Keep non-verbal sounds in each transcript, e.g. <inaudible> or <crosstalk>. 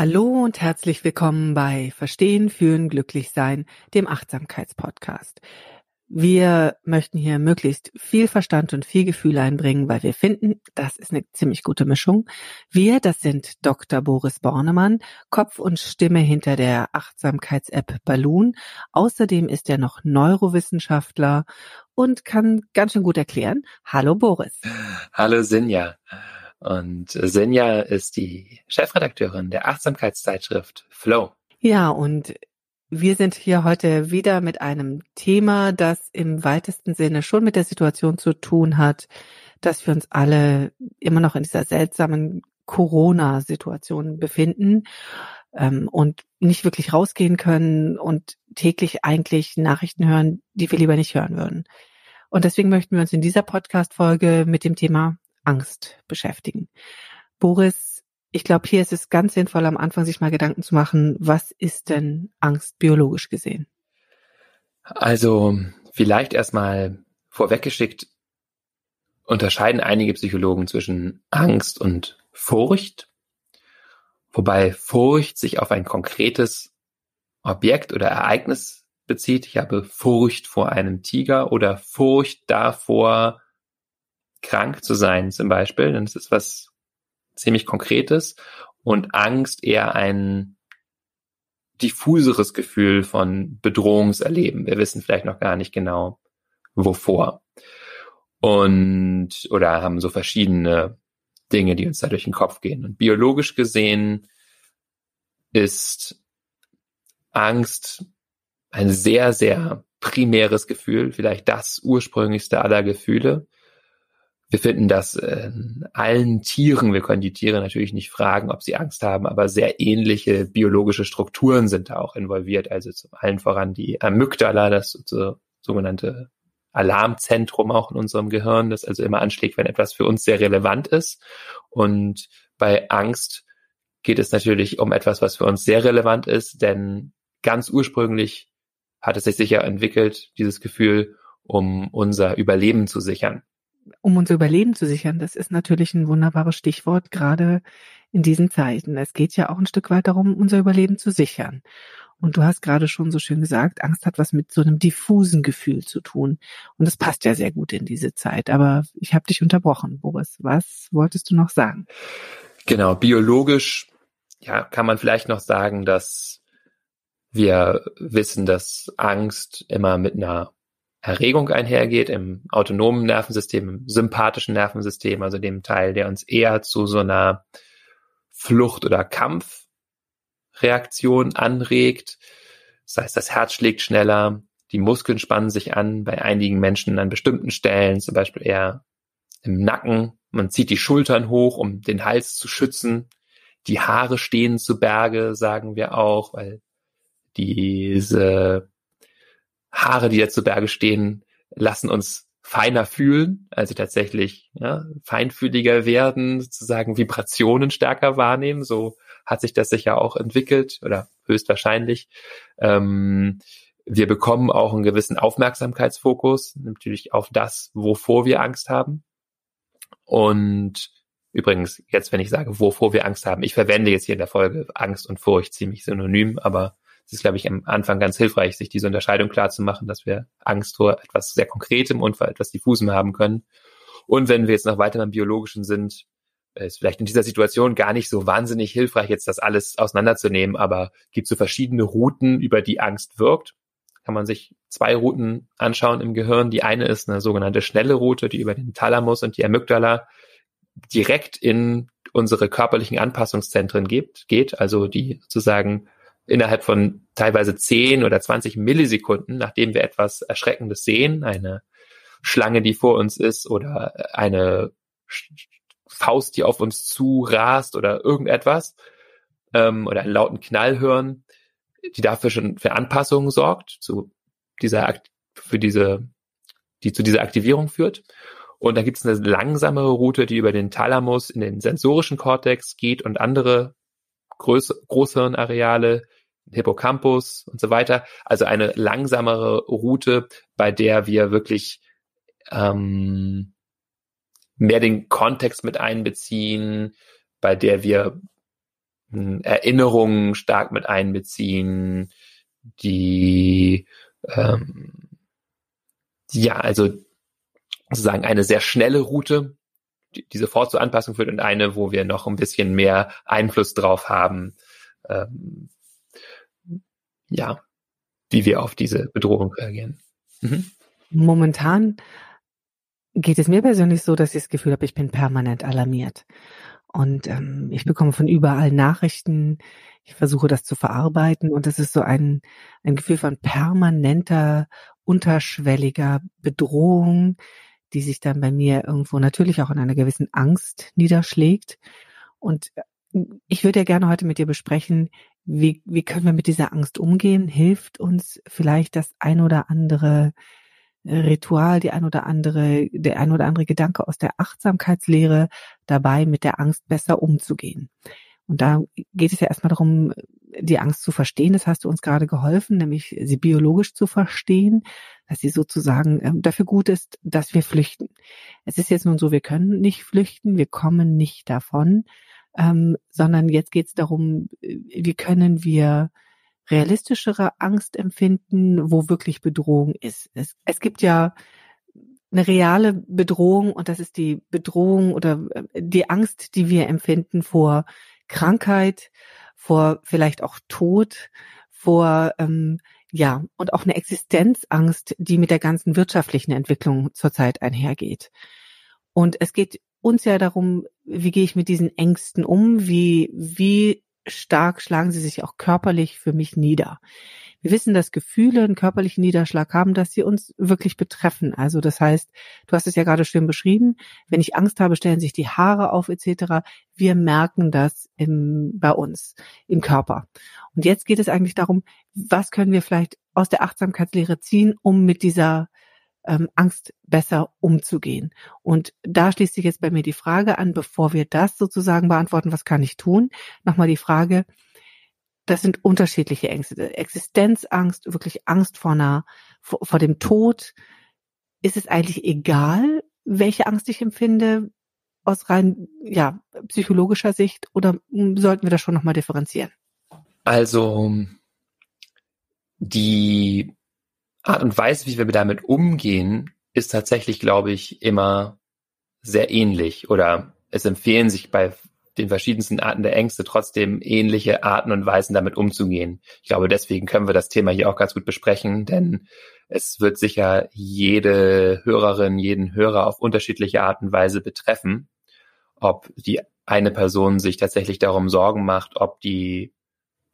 Hallo und herzlich willkommen bei Verstehen, Fühlen, Glücklich Sein, dem Achtsamkeitspodcast. Wir möchten hier möglichst viel Verstand und viel Gefühl einbringen, weil wir finden, das ist eine ziemlich gute Mischung. Wir, das sind Dr. Boris Bornemann, Kopf und Stimme hinter der Achtsamkeits-App Balloon. Außerdem ist er noch Neurowissenschaftler und kann ganz schön gut erklären. Hallo Boris. Hallo Sinja. Und Senja ist die Chefredakteurin der Achtsamkeitszeitschrift Flow. Ja, und wir sind hier heute wieder mit einem Thema, das im weitesten Sinne schon mit der Situation zu tun hat, dass wir uns alle immer noch in dieser seltsamen Corona-Situation befinden ähm, und nicht wirklich rausgehen können und täglich eigentlich Nachrichten hören, die wir lieber nicht hören würden. Und deswegen möchten wir uns in dieser Podcast-Folge mit dem Thema Angst beschäftigen. Boris, ich glaube, hier ist es ganz sinnvoll, am Anfang sich mal Gedanken zu machen, was ist denn Angst biologisch gesehen? Also vielleicht erstmal vorweggeschickt, unterscheiden einige Psychologen zwischen Angst und Furcht, wobei Furcht sich auf ein konkretes Objekt oder Ereignis bezieht. Ich habe Furcht vor einem Tiger oder Furcht davor, krank zu sein zum Beispiel. Und es ist was ziemlich Konkretes. Und Angst eher ein diffuseres Gefühl von Bedrohungserleben. Wir wissen vielleicht noch gar nicht genau, wovor. Und, oder haben so verschiedene Dinge, die uns da durch den Kopf gehen. Und biologisch gesehen ist Angst ein sehr, sehr primäres Gefühl, vielleicht das ursprünglichste aller Gefühle. Wir finden das in allen Tieren, wir können die Tiere natürlich nicht fragen, ob sie Angst haben, aber sehr ähnliche biologische Strukturen sind da auch involviert. Also zum allen voran die Amygdala, das so, sogenannte Alarmzentrum auch in unserem Gehirn, das also immer anschlägt, wenn etwas für uns sehr relevant ist. Und bei Angst geht es natürlich um etwas, was für uns sehr relevant ist, denn ganz ursprünglich hat es sich sicher entwickelt, dieses Gefühl, um unser Überleben zu sichern um unser Überleben zu sichern, das ist natürlich ein wunderbares Stichwort, gerade in diesen Zeiten. Es geht ja auch ein Stück weit darum, unser Überleben zu sichern. Und du hast gerade schon so schön gesagt, Angst hat was mit so einem diffusen Gefühl zu tun. Und das passt ja sehr gut in diese Zeit. Aber ich habe dich unterbrochen, Boris. Was wolltest du noch sagen? Genau, biologisch ja, kann man vielleicht noch sagen, dass wir wissen, dass Angst immer mit einer Erregung einhergeht im autonomen Nervensystem, im sympathischen Nervensystem, also dem Teil, der uns eher zu so einer Flucht- oder Kampfreaktion anregt. Das heißt, das Herz schlägt schneller, die Muskeln spannen sich an, bei einigen Menschen an bestimmten Stellen, zum Beispiel eher im Nacken. Man zieht die Schultern hoch, um den Hals zu schützen. Die Haare stehen zu Berge, sagen wir auch, weil diese Haare, die jetzt zu Berge stehen, lassen uns feiner fühlen, also tatsächlich ja, feinfühliger werden, sozusagen Vibrationen stärker wahrnehmen. So hat sich das sicher auch entwickelt oder höchstwahrscheinlich. Ähm, wir bekommen auch einen gewissen Aufmerksamkeitsfokus, natürlich auf das, wovor wir Angst haben. Und übrigens, jetzt, wenn ich sage, wovor wir Angst haben, ich verwende jetzt hier in der Folge Angst und Furcht ziemlich synonym, aber es ist, glaube ich, am Anfang ganz hilfreich, sich diese Unterscheidung klar zu machen, dass wir Angst vor etwas sehr Konkretem und vor etwas Diffusem haben können. Und wenn wir jetzt noch weiter beim Biologischen sind, ist vielleicht in dieser Situation gar nicht so wahnsinnig hilfreich, jetzt das alles auseinanderzunehmen, aber gibt so verschiedene Routen, über die Angst wirkt. Kann man sich zwei Routen anschauen im Gehirn. Die eine ist eine sogenannte schnelle Route, die über den Thalamus und die Amygdala direkt in unsere körperlichen Anpassungszentren gibt, geht, also die sozusagen innerhalb von teilweise 10 oder 20 Millisekunden, nachdem wir etwas Erschreckendes sehen, eine Schlange, die vor uns ist oder eine Faust, die auf uns zu rast oder irgendetwas ähm, oder einen lauten Knall hören, die dafür schon für Anpassungen sorgt, zu dieser für diese, die zu dieser Aktivierung führt. Und dann gibt es eine langsamere Route, die über den Thalamus in den sensorischen Kortex geht und andere Groß Großhirnareale, Hippocampus und so weiter. Also eine langsamere Route, bei der wir wirklich ähm, mehr den Kontext mit einbeziehen, bei der wir hm, Erinnerungen stark mit einbeziehen, die ähm, ja, also sozusagen eine sehr schnelle Route, die, sofort zur Anpassung führt und eine, wo wir noch ein bisschen mehr Einfluss drauf haben, ähm, ja, wie wir auf diese Bedrohung reagieren. Mhm. Momentan geht es mir persönlich so, dass ich das Gefühl habe, ich bin permanent alarmiert. Und ähm, ich bekomme von überall Nachrichten. Ich versuche das zu verarbeiten und es ist so ein, ein Gefühl von permanenter, unterschwelliger Bedrohung, die sich dann bei mir irgendwo natürlich auch in einer gewissen Angst niederschlägt. Und äh, ich würde ja gerne heute mit dir besprechen, wie, wie können wir mit dieser Angst umgehen? Hilft uns vielleicht das ein oder andere Ritual, die ein oder andere, der ein oder andere Gedanke aus der Achtsamkeitslehre dabei, mit der Angst besser umzugehen. Und da geht es ja erstmal darum, die Angst zu verstehen. Das hast du uns gerade geholfen, nämlich sie biologisch zu verstehen, dass sie sozusagen ähm, dafür gut ist, dass wir flüchten. Es ist jetzt nun so, wir können nicht flüchten, wir kommen nicht davon, ähm, sondern jetzt geht es darum, äh, wie können wir realistischere Angst empfinden, wo wirklich Bedrohung ist. Es, es gibt ja eine reale Bedrohung und das ist die Bedrohung oder äh, die Angst, die wir empfinden vor Krankheit, vor vielleicht auch Tod, vor ähm, ja und auch eine Existenzangst, die mit der ganzen wirtschaftlichen Entwicklung zurzeit einhergeht. Und es geht uns ja darum, wie gehe ich mit diesen Ängsten um, wie wie stark schlagen sie sich auch körperlich für mich nieder. Wir wissen, dass Gefühle einen körperlichen Niederschlag haben, dass sie uns wirklich betreffen. Also das heißt, du hast es ja gerade schön beschrieben, wenn ich Angst habe, stellen sich die Haare auf etc. Wir merken das im, bei uns im Körper. Und jetzt geht es eigentlich darum, was können wir vielleicht aus der Achtsamkeitslehre ziehen, um mit dieser ähm, Angst besser umzugehen. Und da schließt sich jetzt bei mir die Frage an, bevor wir das sozusagen beantworten, was kann ich tun? Nochmal die Frage, das sind unterschiedliche Ängste. Existenzangst, wirklich Angst vor einer, vor, vor dem Tod. Ist es eigentlich egal, welche Angst ich empfinde aus rein, ja, psychologischer Sicht oder sollten wir das schon nochmal differenzieren? Also, die Art und Weise, wie wir damit umgehen, ist tatsächlich, glaube ich, immer sehr ähnlich oder es empfehlen sich bei den verschiedensten Arten der Ängste trotzdem ähnliche Arten und Weisen damit umzugehen. Ich glaube, deswegen können wir das Thema hier auch ganz gut besprechen, denn es wird sicher jede Hörerin, jeden Hörer auf unterschiedliche Art und Weise betreffen, ob die eine Person sich tatsächlich darum Sorgen macht, ob die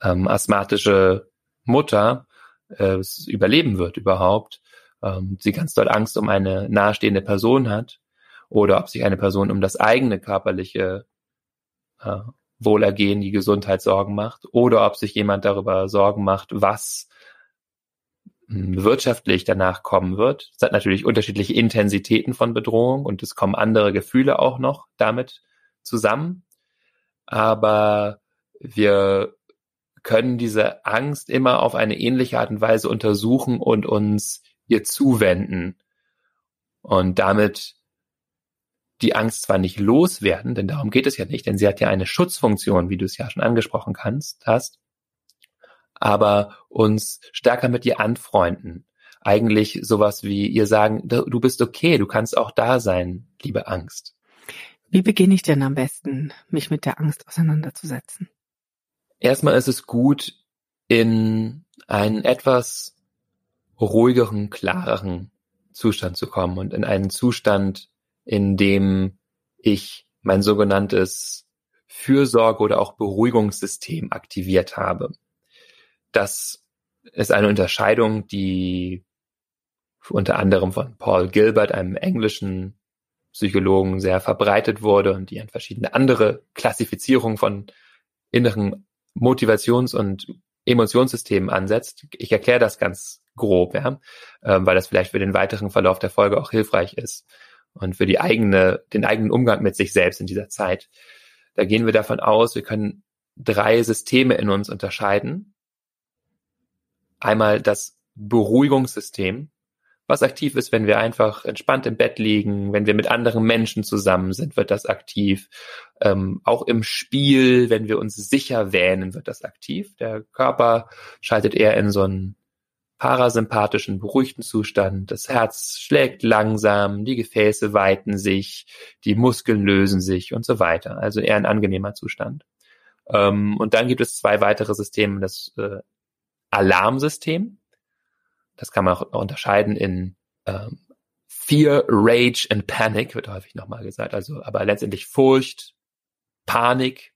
ähm, asthmatische Mutter äh, überleben wird überhaupt, ähm, sie ganz doll Angst um eine nahestehende Person hat oder ob sich eine Person um das eigene körperliche äh, Wohlergehen, die Gesundheit Sorgen macht oder ob sich jemand darüber Sorgen macht, was hm, wirtschaftlich danach kommen wird. Es hat natürlich unterschiedliche Intensitäten von Bedrohung und es kommen andere Gefühle auch noch damit zusammen. Aber wir können diese Angst immer auf eine ähnliche Art und Weise untersuchen und uns ihr zuwenden und damit die Angst zwar nicht loswerden, denn darum geht es ja nicht, denn sie hat ja eine Schutzfunktion, wie du es ja schon angesprochen kannst, hast, aber uns stärker mit ihr anfreunden. Eigentlich sowas wie ihr sagen, du bist okay, du kannst auch da sein, liebe Angst. Wie beginne ich denn am besten, mich mit der Angst auseinanderzusetzen? Erstmal ist es gut, in einen etwas ruhigeren, klareren Zustand zu kommen und in einen Zustand, in dem ich mein sogenanntes Fürsorge oder auch Beruhigungssystem aktiviert habe. Das ist eine Unterscheidung, die unter anderem von Paul Gilbert, einem englischen Psychologen, sehr verbreitet wurde und die an verschiedene andere Klassifizierungen von inneren Motivations- und Emotionssystemen ansetzt. Ich erkläre das ganz grob, ja, ähm, weil das vielleicht für den weiteren Verlauf der Folge auch hilfreich ist und für die eigene, den eigenen Umgang mit sich selbst in dieser Zeit. Da gehen wir davon aus, wir können drei Systeme in uns unterscheiden. Einmal das Beruhigungssystem, was aktiv ist, wenn wir einfach entspannt im Bett liegen, wenn wir mit anderen Menschen zusammen sind, wird das aktiv. Ähm, auch im Spiel, wenn wir uns sicher wähnen, wird das aktiv. Der Körper schaltet eher in so einen parasympathischen, beruhigten Zustand. Das Herz schlägt langsam, die Gefäße weiten sich, die Muskeln lösen sich und so weiter. Also eher ein angenehmer Zustand. Ähm, und dann gibt es zwei weitere Systeme, das äh, Alarmsystem das kann man auch unterscheiden in ähm, Fear, Rage and Panic, wird häufig nochmal gesagt. Also, aber letztendlich Furcht, Panik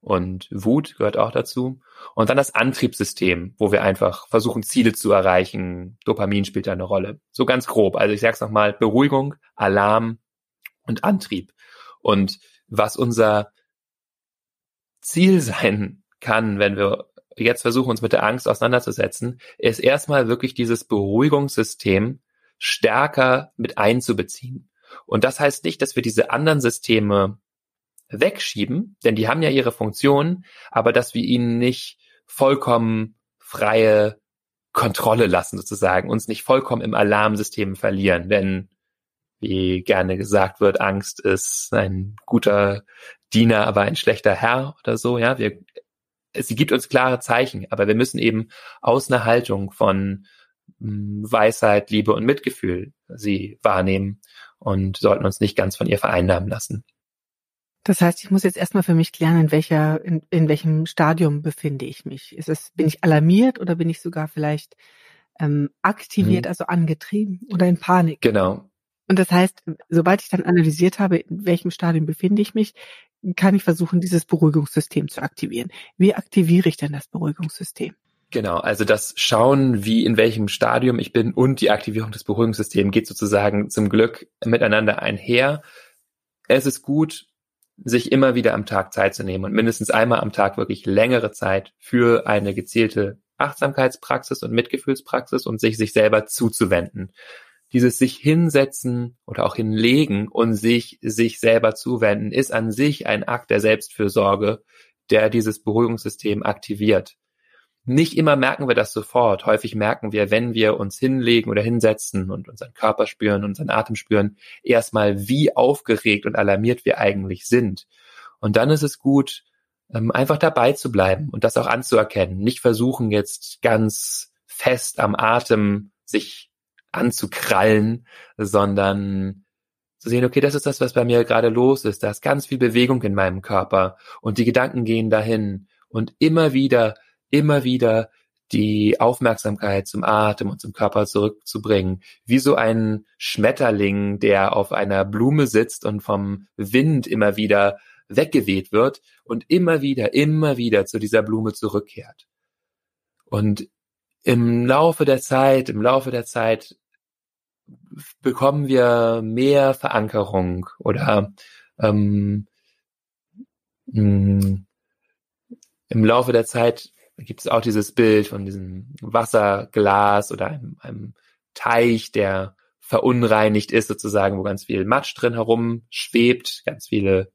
und Wut gehört auch dazu. Und dann das Antriebssystem, wo wir einfach versuchen, Ziele zu erreichen. Dopamin spielt da eine Rolle. So ganz grob. Also ich sag's nochmal, Beruhigung, Alarm und Antrieb. Und was unser Ziel <laughs> sein kann, wenn wir jetzt versuchen, uns mit der Angst auseinanderzusetzen, ist erstmal wirklich dieses Beruhigungssystem stärker mit einzubeziehen. Und das heißt nicht, dass wir diese anderen Systeme wegschieben, denn die haben ja ihre Funktion, aber dass wir ihnen nicht vollkommen freie Kontrolle lassen, sozusagen, uns nicht vollkommen im Alarmsystem verlieren, denn wie gerne gesagt wird, Angst ist ein guter Diener, aber ein schlechter Herr oder so, ja. Wir sie gibt uns klare Zeichen, aber wir müssen eben aus einer Haltung von hm, Weisheit, Liebe und Mitgefühl sie wahrnehmen und sollten uns nicht ganz von ihr vereinnahmen lassen. Das heißt, ich muss jetzt erstmal für mich klären, in welcher, in, in welchem Stadium befinde ich mich. Ist es, bin ich alarmiert oder bin ich sogar vielleicht ähm, aktiviert, mhm. also angetrieben oder in Panik? Genau. Und das heißt, sobald ich dann analysiert habe, in welchem Stadium befinde ich mich, kann ich versuchen, dieses Beruhigungssystem zu aktivieren. Wie aktiviere ich denn das Beruhigungssystem? Genau, also das Schauen, wie in welchem Stadium ich bin und die Aktivierung des Beruhigungssystems geht sozusagen zum Glück miteinander einher. Es ist gut, sich immer wieder am Tag Zeit zu nehmen und mindestens einmal am Tag wirklich längere Zeit für eine gezielte Achtsamkeitspraxis und Mitgefühlspraxis und sich sich selber zuzuwenden dieses sich hinsetzen oder auch hinlegen und sich sich selber zuwenden, ist an sich ein Akt der Selbstfürsorge, der dieses Beruhigungssystem aktiviert. Nicht immer merken wir das sofort. Häufig merken wir, wenn wir uns hinlegen oder hinsetzen und unseren Körper spüren, unseren Atem spüren, erstmal, wie aufgeregt und alarmiert wir eigentlich sind. Und dann ist es gut, ähm, einfach dabei zu bleiben und das auch anzuerkennen. Nicht versuchen, jetzt ganz fest am Atem sich anzukrallen, sondern zu sehen, okay, das ist das, was bei mir gerade los ist. Da ist ganz viel Bewegung in meinem Körper und die Gedanken gehen dahin und immer wieder, immer wieder die Aufmerksamkeit zum Atem und zum Körper zurückzubringen, wie so ein Schmetterling, der auf einer Blume sitzt und vom Wind immer wieder weggeweht wird und immer wieder, immer wieder zu dieser Blume zurückkehrt. Und im Laufe der Zeit, im Laufe der Zeit bekommen wir mehr Verankerung oder ähm, mh, mm, im Laufe der Zeit gibt es auch dieses Bild von diesem Wasserglas oder einem, einem Teich, der verunreinigt ist sozusagen, wo ganz viel Matsch drin herum schwebt, ganz viele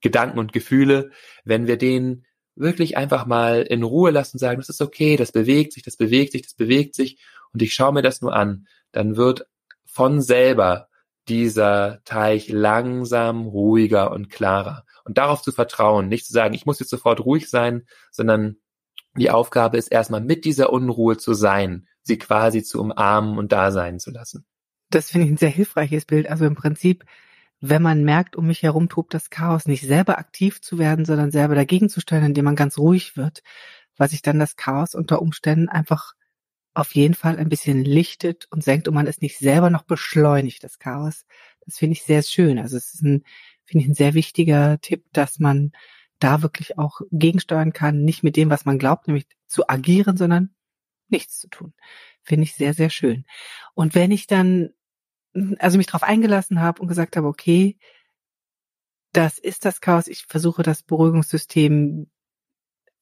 Gedanken und Gefühle. Wenn wir den wirklich einfach mal in Ruhe lassen, sagen, das ist okay, das bewegt sich, das bewegt sich, das bewegt sich und ich schaue mir das nur an, dann wird von selber dieser Teich langsam ruhiger und klarer. Und darauf zu vertrauen, nicht zu sagen, ich muss jetzt sofort ruhig sein, sondern die Aufgabe ist erstmal mit dieser Unruhe zu sein, sie quasi zu umarmen und da sein zu lassen. Das finde ich ein sehr hilfreiches Bild. Also im Prinzip wenn man merkt, um mich herum tobt das Chaos, nicht selber aktiv zu werden, sondern selber dagegen zu stellen, indem man ganz ruhig wird, weil sich dann das Chaos unter Umständen einfach auf jeden Fall ein bisschen lichtet und senkt und man es nicht selber noch beschleunigt, das Chaos. Das finde ich sehr schön. Also es ist ein, finde ich, ein sehr wichtiger Tipp, dass man da wirklich auch gegensteuern kann, nicht mit dem, was man glaubt, nämlich zu agieren, sondern nichts zu tun. Finde ich sehr, sehr schön. Und wenn ich dann, also mich darauf eingelassen habe und gesagt habe, okay, das ist das Chaos, ich versuche das Beruhigungssystem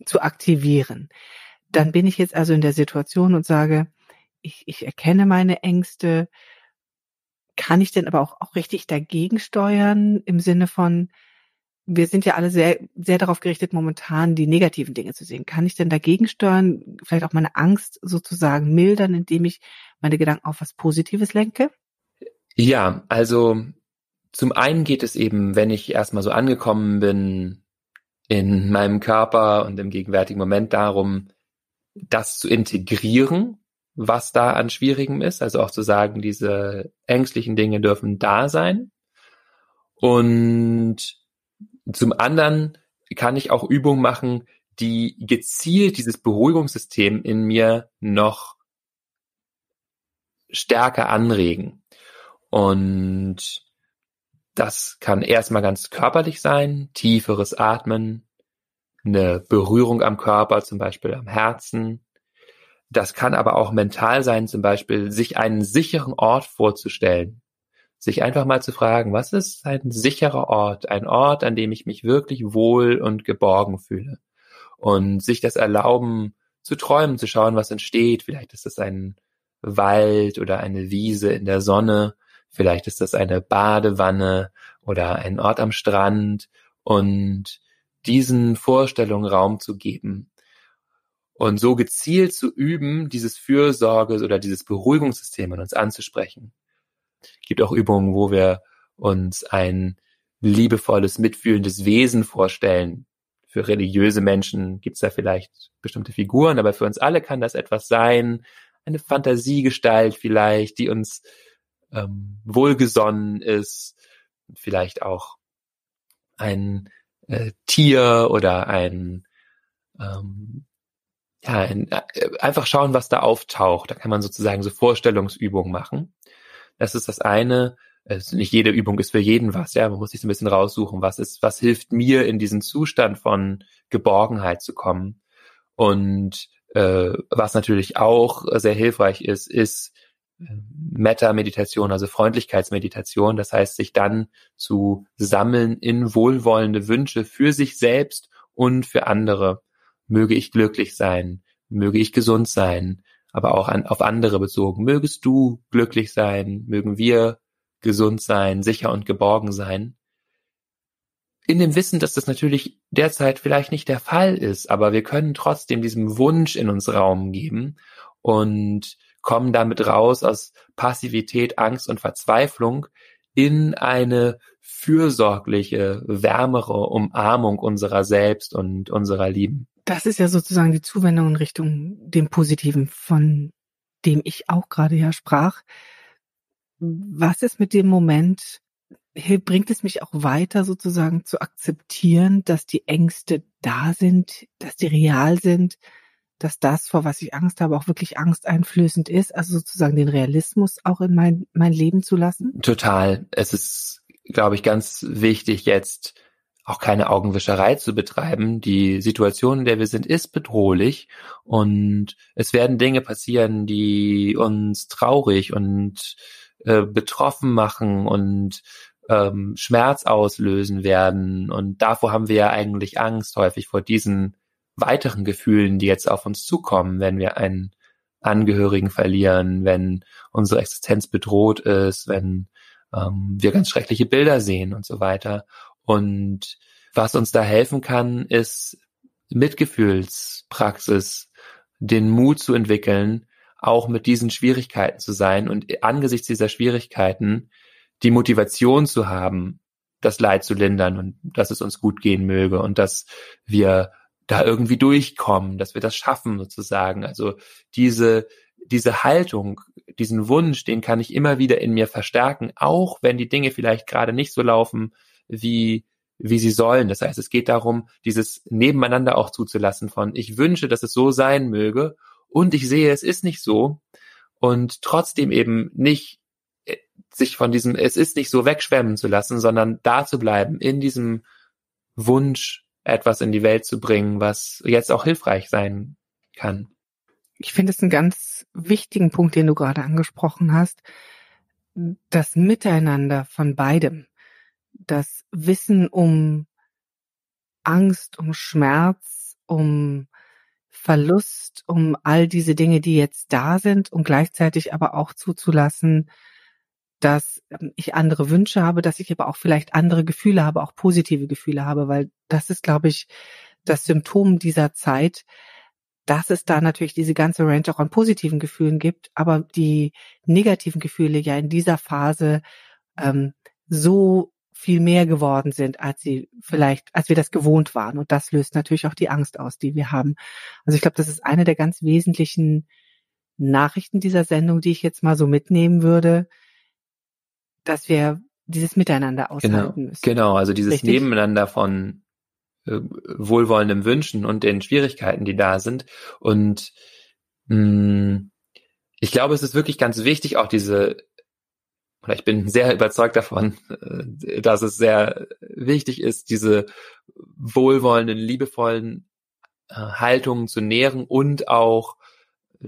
zu aktivieren. Dann bin ich jetzt also in der Situation und sage, ich, ich erkenne meine Ängste. Kann ich denn aber auch, auch richtig dagegen steuern im Sinne von, wir sind ja alle sehr, sehr darauf gerichtet, momentan die negativen Dinge zu sehen. Kann ich denn dagegen steuern, vielleicht auch meine Angst sozusagen mildern, indem ich meine Gedanken auf was Positives lenke? Ja, also zum einen geht es eben, wenn ich erstmal so angekommen bin in meinem Körper und im gegenwärtigen Moment darum, das zu integrieren, was da an Schwierigem ist. Also auch zu sagen, diese ängstlichen Dinge dürfen da sein. Und zum anderen kann ich auch Übungen machen, die gezielt dieses Beruhigungssystem in mir noch stärker anregen. Und das kann erstmal ganz körperlich sein, tieferes Atmen, eine Berührung am Körper, zum Beispiel am Herzen. Das kann aber auch mental sein, zum Beispiel sich einen sicheren Ort vorzustellen, sich einfach mal zu fragen, was ist ein sicherer Ort, ein Ort, an dem ich mich wirklich wohl und geborgen fühle. Und sich das erlauben zu träumen, zu schauen, was entsteht. Vielleicht ist es ein Wald oder eine Wiese in der Sonne, vielleicht ist das eine Badewanne oder ein Ort am Strand. Und diesen Vorstellungen Raum zu geben. Und so gezielt zu üben, dieses Fürsorge oder dieses Beruhigungssystem in uns anzusprechen gibt auch Übungen, wo wir uns ein liebevolles, mitfühlendes Wesen vorstellen. Für religiöse Menschen gibt es da vielleicht bestimmte Figuren, aber für uns alle kann das etwas sein, eine Fantasiegestalt vielleicht, die uns ähm, wohlgesonnen ist, vielleicht auch ein äh, Tier oder ein ähm, ja, äh, einfach schauen, was da auftaucht. Da kann man sozusagen so Vorstellungsübungen machen. Das ist das eine. Also nicht jede Übung ist für jeden was, ja. Man muss sich so ein bisschen raussuchen, was ist, was hilft mir in diesen Zustand von Geborgenheit zu kommen. Und äh, was natürlich auch sehr hilfreich ist, ist äh, Metta-Meditation, also Freundlichkeitsmeditation. Das heißt, sich dann zu sammeln in wohlwollende Wünsche für sich selbst und für andere. Möge ich glücklich sein, möge ich gesund sein, aber auch an, auf andere bezogen. Mögest du glücklich sein, mögen wir gesund sein, sicher und geborgen sein. In dem Wissen, dass das natürlich derzeit vielleicht nicht der Fall ist, aber wir können trotzdem diesem Wunsch in uns Raum geben und kommen damit raus aus Passivität, Angst und Verzweiflung in eine fürsorgliche, wärmere Umarmung unserer selbst und unserer Lieben. Das ist ja sozusagen die Zuwendung in Richtung dem Positiven, von dem ich auch gerade ja sprach. Was ist mit dem Moment, bringt es mich auch weiter sozusagen zu akzeptieren, dass die Ängste da sind, dass die real sind, dass das, vor was ich Angst habe, auch wirklich angsteinflößend ist, also sozusagen den Realismus auch in mein, mein Leben zu lassen? Total. Es ist, glaube ich, ganz wichtig jetzt, auch keine Augenwischerei zu betreiben. Die Situation, in der wir sind, ist bedrohlich und es werden Dinge passieren, die uns traurig und äh, betroffen machen und ähm, Schmerz auslösen werden. Und davor haben wir ja eigentlich Angst häufig vor diesen weiteren Gefühlen, die jetzt auf uns zukommen, wenn wir einen Angehörigen verlieren, wenn unsere Existenz bedroht ist, wenn ähm, wir ganz schreckliche Bilder sehen und so weiter. Und was uns da helfen kann, ist Mitgefühlspraxis, den Mut zu entwickeln, auch mit diesen Schwierigkeiten zu sein und angesichts dieser Schwierigkeiten die Motivation zu haben, das Leid zu lindern und dass es uns gut gehen möge und dass wir da irgendwie durchkommen, dass wir das schaffen sozusagen. Also diese, diese Haltung diesen Wunsch, den kann ich immer wieder in mir verstärken, auch wenn die Dinge vielleicht gerade nicht so laufen, wie, wie sie sollen. Das heißt, es geht darum, dieses Nebeneinander auch zuzulassen von, ich wünsche, dass es so sein möge und ich sehe, es ist nicht so und trotzdem eben nicht äh, sich von diesem, es ist nicht so wegschwemmen zu lassen, sondern da zu bleiben, in diesem Wunsch, etwas in die Welt zu bringen, was jetzt auch hilfreich sein kann. Ich finde es einen ganz wichtigen Punkt, den du gerade angesprochen hast. Das Miteinander von beidem. Das Wissen um Angst, um Schmerz, um Verlust, um all diese Dinge, die jetzt da sind und gleichzeitig aber auch zuzulassen, dass ähm, ich andere Wünsche habe, dass ich aber auch vielleicht andere Gefühle habe, auch positive Gefühle habe, weil das ist, glaube ich, das Symptom dieser Zeit, dass es da natürlich diese ganze Range auch an positiven Gefühlen gibt, aber die negativen Gefühle ja in dieser Phase ähm, so viel mehr geworden sind, als sie vielleicht, als wir das gewohnt waren. Und das löst natürlich auch die Angst aus, die wir haben. Also ich glaube, das ist eine der ganz wesentlichen Nachrichten dieser Sendung, die ich jetzt mal so mitnehmen würde, dass wir dieses Miteinander genau, aushalten müssen. Genau, also dieses Richtig? Nebeneinander von äh, wohlwollendem Wünschen und den Schwierigkeiten, die da sind. Und mh, mm, ich glaube, es ist wirklich ganz wichtig, auch diese, oder ich bin sehr überzeugt davon, äh, dass es sehr wichtig ist, diese wohlwollenden, liebevollen äh, Haltungen zu nähren und auch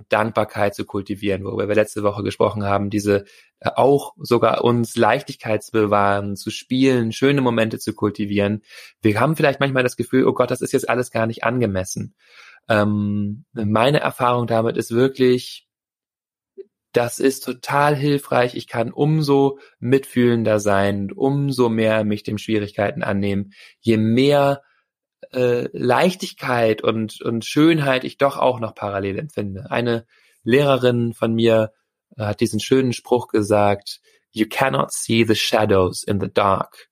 Dankbarkeit zu kultivieren, worüber wir letzte Woche gesprochen haben, diese äh, auch sogar uns Leichtigkeit zu bewahren, zu spielen, schöne Momente zu kultivieren. Wir haben vielleicht manchmal das Gefühl, oh Gott, das ist jetzt alles gar nicht angemessen. Ähm, meine Erfahrung damit ist wirklich, das ist total hilfreich. Ich kann umso mitfühlender sein, umso mehr mich den Schwierigkeiten annehmen, je mehr äh, Leichtigkeit und, und Schönheit ich doch auch noch parallel empfinde. Eine Lehrerin von mir äh, hat diesen schönen Spruch gesagt, You cannot see the shadows in the dark.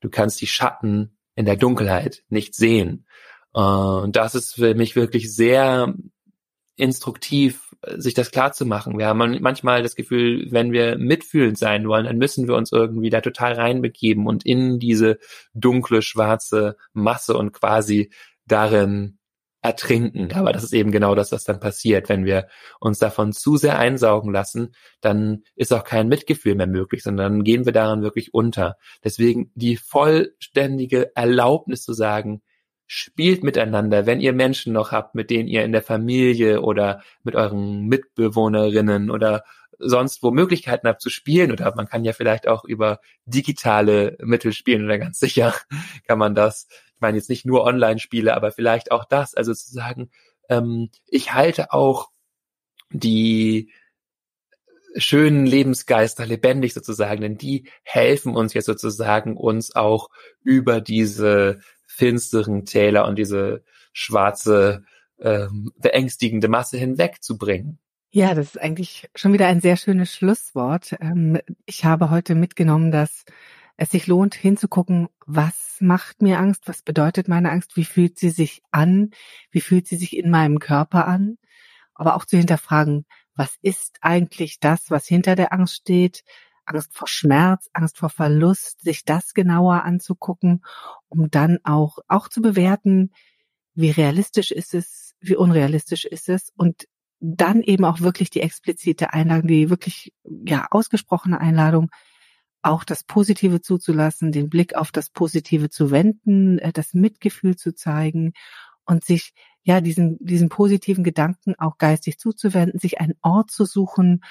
Du kannst die Schatten in der Dunkelheit nicht sehen. Äh, und das ist für mich wirklich sehr instruktiv, sich das klar zu machen. Wir haben manchmal das Gefühl, wenn wir mitfühlend sein wollen, dann müssen wir uns irgendwie da total reinbegeben und in diese dunkle, schwarze Masse und quasi darin ertrinken. Aber das ist eben genau das, was dann passiert. Wenn wir uns davon zu sehr einsaugen lassen, dann ist auch kein Mitgefühl mehr möglich, sondern gehen wir daran wirklich unter. Deswegen die vollständige Erlaubnis zu sagen, spielt miteinander, wenn ihr Menschen noch habt, mit denen ihr in der Familie oder mit euren Mitbewohnerinnen oder sonst wo Möglichkeiten habt zu spielen oder man kann ja vielleicht auch über digitale Mittel spielen oder ganz sicher <laughs> kann man das. Ich meine jetzt nicht nur Online-Spiele, aber vielleicht auch das. Also zu sagen, ähm, ich halte auch die schönen Lebensgeister lebendig sozusagen, denn die helfen uns jetzt sozusagen uns auch über diese finsteren Täler und diese schwarze, ähm, beängstigende Masse hinwegzubringen. Ja, das ist eigentlich schon wieder ein sehr schönes Schlusswort. Ähm, ich habe heute mitgenommen, dass es sich lohnt, hinzugucken, was macht mir Angst, was bedeutet meine Angst, wie fühlt sie sich an, wie fühlt sie sich in meinem Körper an, aber auch zu hinterfragen, was ist eigentlich das, was hinter der Angst steht, Angst vor Schmerz, Angst vor Verlust, sich das genauer anzugucken, um dann auch, auch zu bewerten, wie realistisch ist es, wie unrealistisch ist es und dann eben auch wirklich die explizite Einladung, die wirklich, ja, ausgesprochene Einladung, auch das Positive zuzulassen, den Blick auf das Positive zu wenden, äh, das Mitgefühl zu zeigen und sich ja diesen diesen positiven Gedanken auch geistig zuzuwenden, sich einen Ort zu suchen,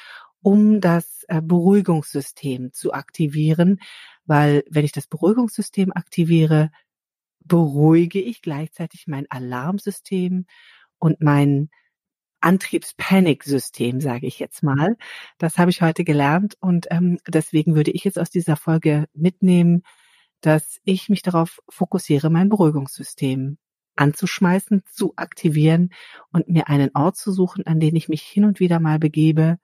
um das äh, Beruhigungssystem zu aktivieren, weil wenn ich das Beruhigungssystem aktiviere, beruhige ich gleichzeitig mein Alarmsystem und mein Antriebspaniksystem, sage ich jetzt mal. Das habe ich heute gelernt und ähm, deswegen würde ich jetzt aus dieser Folge mitnehmen, dass ich mich darauf fokussiere, mein Beruhigungssystem anzuschmeißen, zu aktivieren und mir einen Ort zu suchen, an den ich mich hin und wieder mal begebe,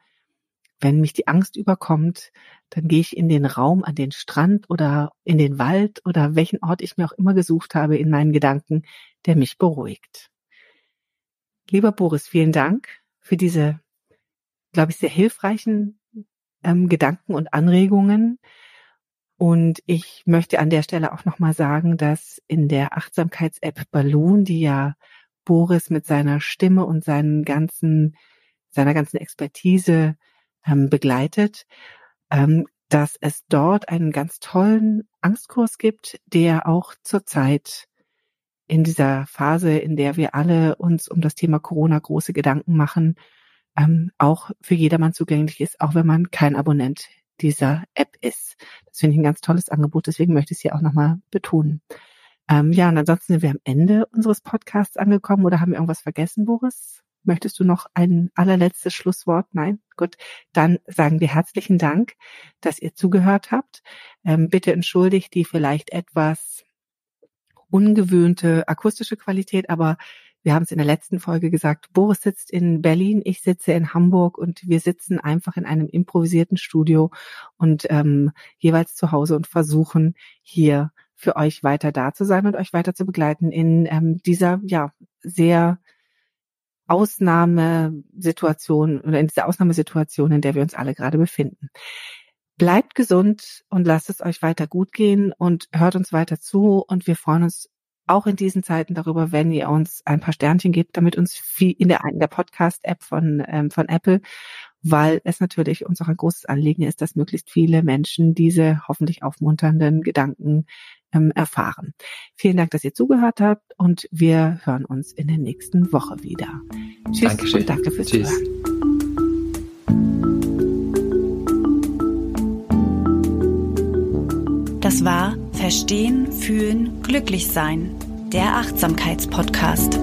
wenn mich die Angst überkommt, dann gehe ich in den Raum, an den Strand oder in den Wald oder welchen Ort ich mir auch immer gesucht habe in meinen Gedanken, der mich beruhigt. Lieber Boris, vielen Dank für diese glaube ich, sehr hilfreichen ähm, Gedanken und Anregungen. Und ich möchte an der Stelle auch nochmal sagen, dass in der Achtsamkeits-App Balloon, die ja Boris mit seiner Stimme und seinen ganzen, seiner ganzen Expertise ähm, begleitet, ähm, dass es dort einen ganz tollen Angstkurs gibt, der auch zurzeit in dieser Phase, in der wir alle uns um das Thema Corona große Gedanken machen, ähm, auch für jedermann zugänglich ist, auch wenn man kein Abonnent dieser App ist. Das finde ich ein ganz tolles Angebot, deswegen möchte ich es hier auch nochmal betonen. Ähm, ja, und ansonsten sind wir am Ende unseres Podcasts angekommen oder haben wir irgendwas vergessen, Boris? Möchtest du noch ein allerletztes Schlusswort? Nein? Gut. Dann sagen wir herzlichen Dank, dass ihr zugehört habt. Ähm, bitte entschuldigt die vielleicht etwas ungewöhnte akustische Qualität, aber wir haben es in der letzten Folge gesagt, Boris sitzt in Berlin, ich sitze in Hamburg und wir sitzen einfach in einem improvisierten Studio und ähm, jeweils zu Hause und versuchen hier für euch weiter da zu sein und euch weiter zu begleiten in ähm, dieser ja sehr Ausnahmesituation oder in dieser Ausnahmesituation, in der wir uns alle gerade befinden. Bleibt gesund und lasst es euch weiter gut gehen und hört uns weiter zu und wir freuen uns auch in diesen Zeiten darüber, wenn ihr uns ein paar Sternchen gebt, damit uns viel in der, in der Podcast-App von, ähm, von Apple, weil es natürlich uns auch ein großes Anliegen ist, dass möglichst viele Menschen diese hoffentlich aufmunternden Gedanken ähm, erfahren. Vielen Dank, dass ihr zugehört habt und wir hören uns in der nächsten Woche wieder. Tschüss Dankeschön. und danke fürs Tschüss. Zuhören. Das war Verstehen, Fühlen, Glücklich Sein, der Achtsamkeitspodcast.